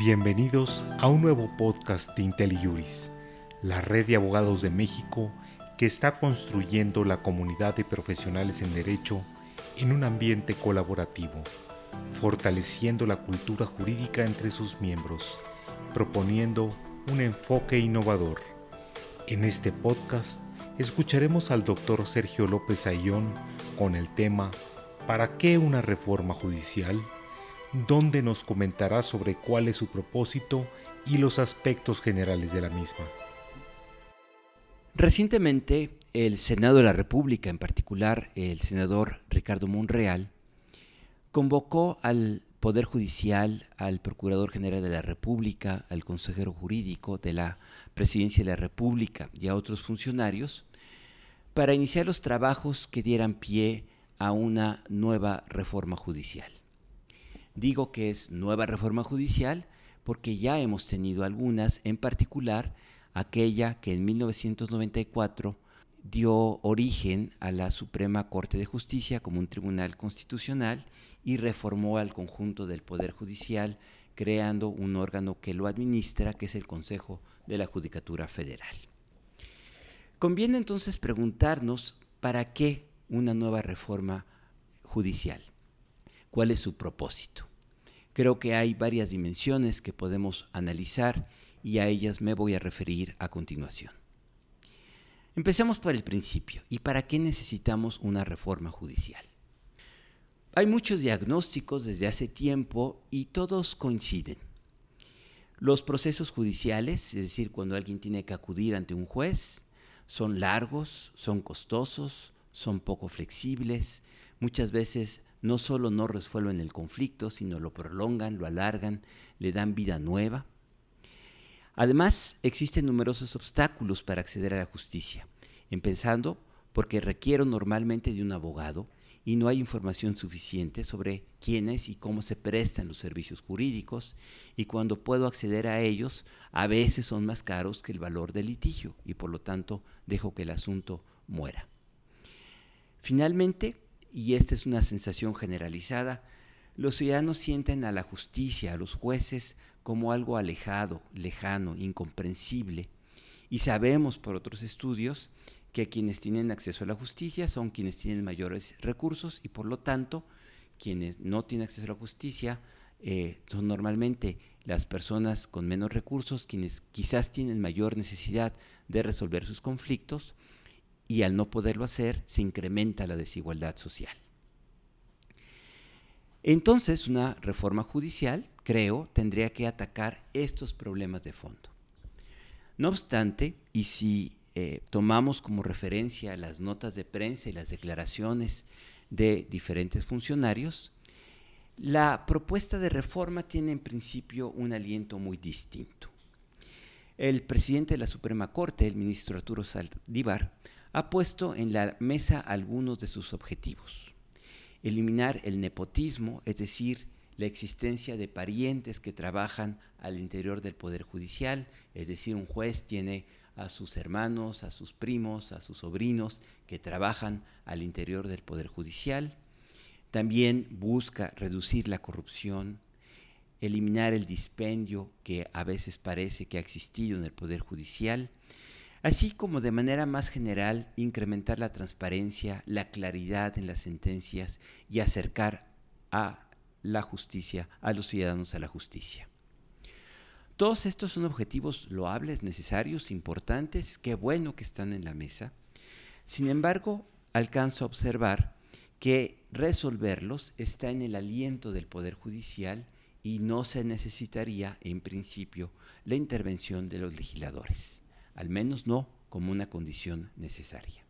Bienvenidos a un nuevo podcast de IntelliJuris, la red de abogados de México que está construyendo la comunidad de profesionales en derecho en un ambiente colaborativo, fortaleciendo la cultura jurídica entre sus miembros, proponiendo un enfoque innovador. En este podcast escucharemos al doctor Sergio López Ayón con el tema ¿Para qué una reforma judicial? Donde nos comentará sobre cuál es su propósito y los aspectos generales de la misma. Recientemente, el Senado de la República, en particular el senador Ricardo Monreal, convocó al Poder Judicial, al Procurador General de la República, al Consejero Jurídico de la Presidencia de la República y a otros funcionarios para iniciar los trabajos que dieran pie a una nueva reforma judicial. Digo que es nueva reforma judicial porque ya hemos tenido algunas, en particular aquella que en 1994 dio origen a la Suprema Corte de Justicia como un tribunal constitucional y reformó al conjunto del Poder Judicial creando un órgano que lo administra, que es el Consejo de la Judicatura Federal. Conviene entonces preguntarnos para qué una nueva reforma judicial. ¿Cuál es su propósito? Creo que hay varias dimensiones que podemos analizar y a ellas me voy a referir a continuación. Empecemos por el principio. ¿Y para qué necesitamos una reforma judicial? Hay muchos diagnósticos desde hace tiempo y todos coinciden. Los procesos judiciales, es decir, cuando alguien tiene que acudir ante un juez, son largos, son costosos, son poco flexibles, muchas veces no solo no resuelven el conflicto, sino lo prolongan, lo alargan, le dan vida nueva. Además, existen numerosos obstáculos para acceder a la justicia, empezando porque requiero normalmente de un abogado y no hay información suficiente sobre quiénes y cómo se prestan los servicios jurídicos y cuando puedo acceder a ellos a veces son más caros que el valor del litigio y por lo tanto dejo que el asunto muera. Finalmente, y esta es una sensación generalizada, los ciudadanos sienten a la justicia, a los jueces, como algo alejado, lejano, incomprensible. Y sabemos por otros estudios que quienes tienen acceso a la justicia son quienes tienen mayores recursos y por lo tanto quienes no tienen acceso a la justicia eh, son normalmente las personas con menos recursos, quienes quizás tienen mayor necesidad de resolver sus conflictos y al no poderlo hacer se incrementa la desigualdad social. Entonces, una reforma judicial, creo, tendría que atacar estos problemas de fondo. No obstante, y si eh, tomamos como referencia las notas de prensa y las declaraciones de diferentes funcionarios, la propuesta de reforma tiene en principio un aliento muy distinto. El presidente de la Suprema Corte, el ministro Arturo Saldívar, ha puesto en la mesa algunos de sus objetivos. Eliminar el nepotismo, es decir, la existencia de parientes que trabajan al interior del Poder Judicial, es decir, un juez tiene a sus hermanos, a sus primos, a sus sobrinos que trabajan al interior del Poder Judicial. También busca reducir la corrupción, eliminar el dispendio que a veces parece que ha existido en el Poder Judicial así como de manera más general incrementar la transparencia, la claridad en las sentencias y acercar a la justicia, a los ciudadanos a la justicia. Todos estos son objetivos loables, necesarios, importantes, qué bueno que están en la mesa. Sin embargo, alcanzo a observar que resolverlos está en el aliento del Poder Judicial y no se necesitaría, en principio, la intervención de los legisladores al menos no como una condición necesaria.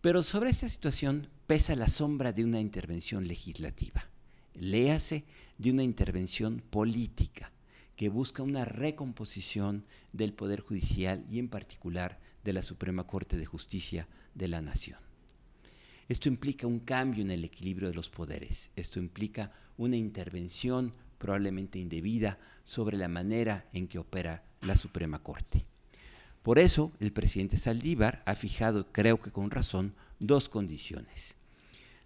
Pero sobre esta situación pesa la sombra de una intervención legislativa, léase de una intervención política que busca una recomposición del Poder Judicial y en particular de la Suprema Corte de Justicia de la Nación. Esto implica un cambio en el equilibrio de los poderes, esto implica una intervención probablemente indebida sobre la manera en que opera la Suprema Corte. Por eso, el presidente Saldívar ha fijado, creo que con razón, dos condiciones.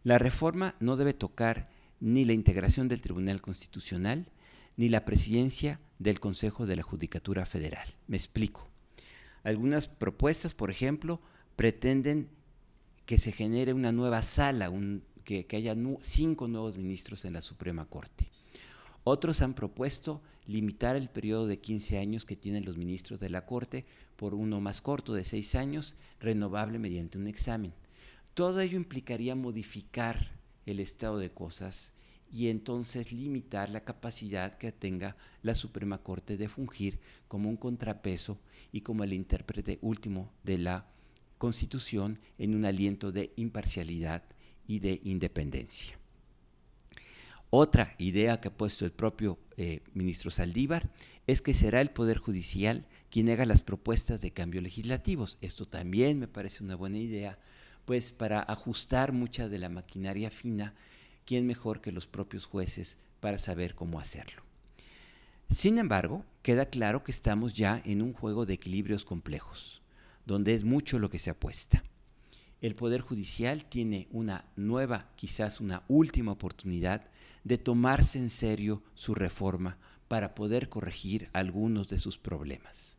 La reforma no debe tocar ni la integración del Tribunal Constitucional, ni la presidencia del Consejo de la Judicatura Federal. Me explico. Algunas propuestas, por ejemplo, pretenden que se genere una nueva sala, que, haya cinco nuevos ministros en la Suprema Corte. Otros han propuesto limitar el periodo de 15 años que tienen los ministros de la Corte por uno más corto de 6 años, renovable mediante un examen. Todo ello implicaría modificar el estado de cosas y entonces limitar la capacidad que tenga la Suprema Corte de fungir como un contrapeso y como el intérprete último de la Constitución en un aliento de imparcialidad y de independencia. Otra idea que ha puesto el propio eh, ministro Saldívar es que será el Poder Judicial quien haga las propuestas de cambios legislativos. Esto también me parece una buena idea, pues para ajustar mucha de la maquinaria fina, ¿quién mejor que los propios jueces para saber cómo hacerlo? Sin embargo, queda claro que estamos ya en un juego de equilibrios complejos, donde es mucho lo que se apuesta el Poder Judicial tiene una nueva, quizás una última oportunidad de tomarse en serio su reforma para poder corregir algunos de sus problemas.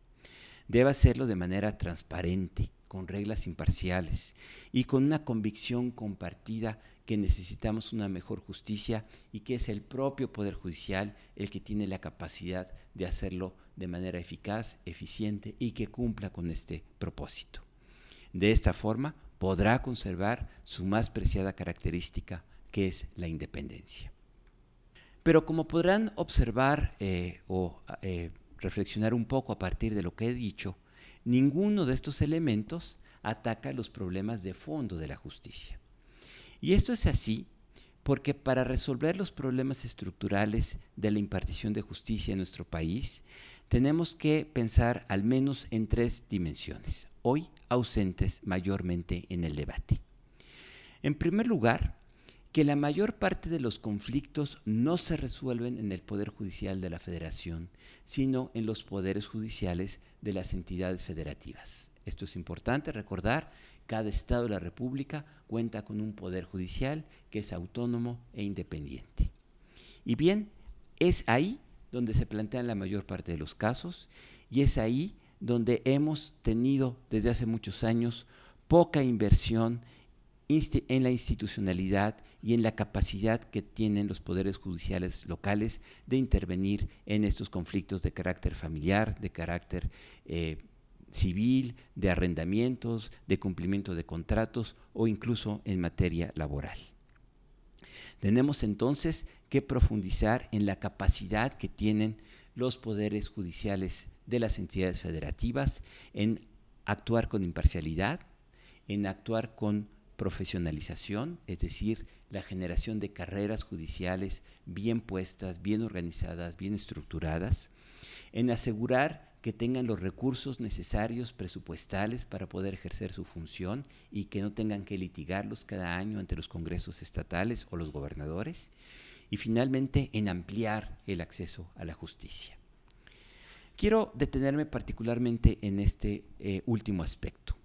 Debe hacerlo de manera transparente, con reglas imparciales y con una convicción compartida que necesitamos una mejor justicia y que es el propio Poder Judicial el que tiene la capacidad de hacerlo de manera eficaz, eficiente y que cumpla con este propósito. De esta forma podrá conservar su más preciada característica, que es la independencia. Pero como podrán observar eh, o eh, reflexionar un poco a partir de lo que he dicho, ninguno de estos elementos ataca los problemas de fondo de la justicia. Y esto es así porque para resolver los problemas estructurales de la impartición de justicia en nuestro país, tenemos que pensar al menos en tres dimensiones hoy ausentes mayormente en el debate. En primer lugar, que la mayor parte de los conflictos no se resuelven en el Poder Judicial de la Federación, sino en los poderes judiciales de las entidades federativas. Esto es importante recordar, cada Estado de la República cuenta con un Poder Judicial que es autónomo e independiente. Y bien, es ahí donde se plantean la mayor parte de los casos y es ahí donde hemos tenido desde hace muchos años poca inversión en la institucionalidad y en la capacidad que tienen los poderes judiciales locales de intervenir en estos conflictos de carácter familiar, de carácter eh, civil, de arrendamientos, de cumplimiento de contratos o incluso en materia laboral. Tenemos entonces que profundizar en la capacidad que tienen los poderes judiciales de las entidades federativas en actuar con imparcialidad, en actuar con profesionalización, es decir, la generación de carreras judiciales bien puestas, bien organizadas, bien estructuradas, en asegurar que tengan los recursos necesarios presupuestales para poder ejercer su función y que no tengan que litigarlos cada año ante los congresos estatales o los gobernadores, y finalmente en ampliar el acceso a la justicia. Quiero detenerme particularmente en este eh, último aspecto.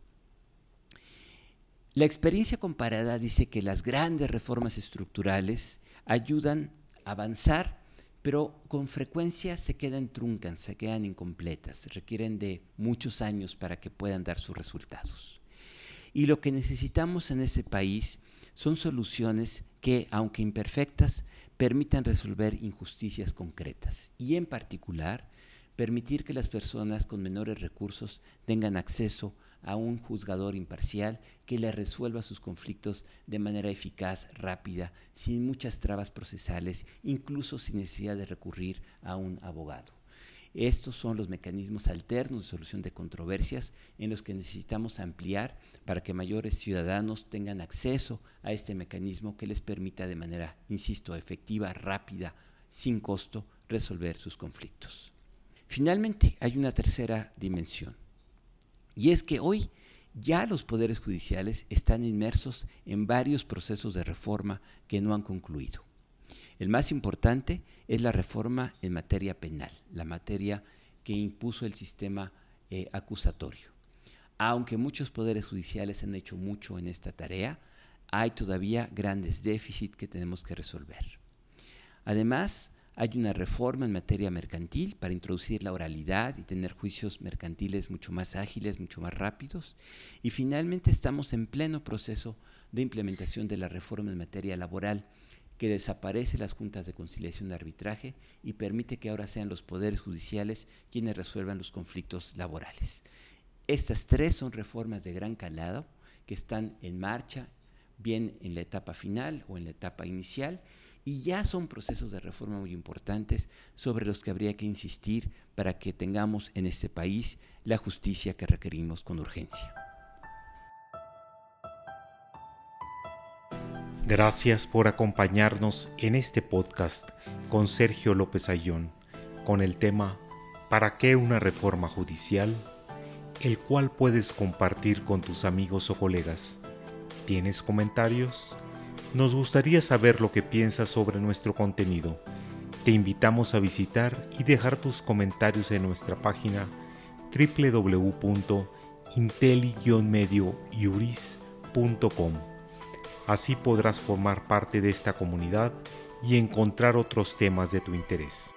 La experiencia comparada dice que las grandes reformas estructurales ayudan a avanzar, pero con frecuencia se quedan truncan, se quedan incompletas, requieren de muchos años para que puedan dar sus resultados. Y lo que necesitamos en ese país son soluciones que, aunque imperfectas, permitan resolver injusticias concretas y en particular permitir que las personas con menores recursos tengan acceso a un juzgador imparcial que les resuelva sus conflictos de manera eficaz, rápida, sin muchas trabas procesales, incluso sin necesidad de recurrir a un abogado. Estos son los mecanismos alternos de solución de controversias en los que necesitamos ampliar para que mayores ciudadanos tengan acceso a este mecanismo que les permita de manera, insisto, efectiva, rápida, sin costo, resolver sus conflictos. Finalmente, hay una tercera dimensión, y es que hoy ya los poderes judiciales están inmersos en varios procesos de reforma que no han concluido. El más importante es la reforma en materia penal, la materia que impuso el sistema eh, acusatorio. Aunque muchos poderes judiciales han hecho mucho en esta tarea, hay todavía grandes déficits que tenemos que resolver. Además, hay una reforma en materia mercantil para introducir la oralidad y tener juicios mercantiles mucho más ágiles, mucho más rápidos. Y finalmente estamos en pleno proceso de implementación de la reforma en materia laboral que desaparece las juntas de conciliación de arbitraje y permite que ahora sean los poderes judiciales quienes resuelvan los conflictos laborales. Estas tres son reformas de gran calado que están en marcha, bien en la etapa final o en la etapa inicial, y ya son procesos de reforma muy importantes sobre los que habría que insistir para que tengamos en este país la justicia que requerimos con urgencia. Gracias por acompañarnos en este podcast con Sergio López Ayón con el tema ¿Para qué una reforma judicial? el cual puedes compartir con tus amigos o colegas. ¿Tienes comentarios? Nos gustaría saber lo que piensas sobre nuestro contenido. Te invitamos a visitar y dejar tus comentarios en nuestra página www.inteli-medioiuris.com. Así podrás formar parte de esta comunidad y encontrar otros temas de tu interés.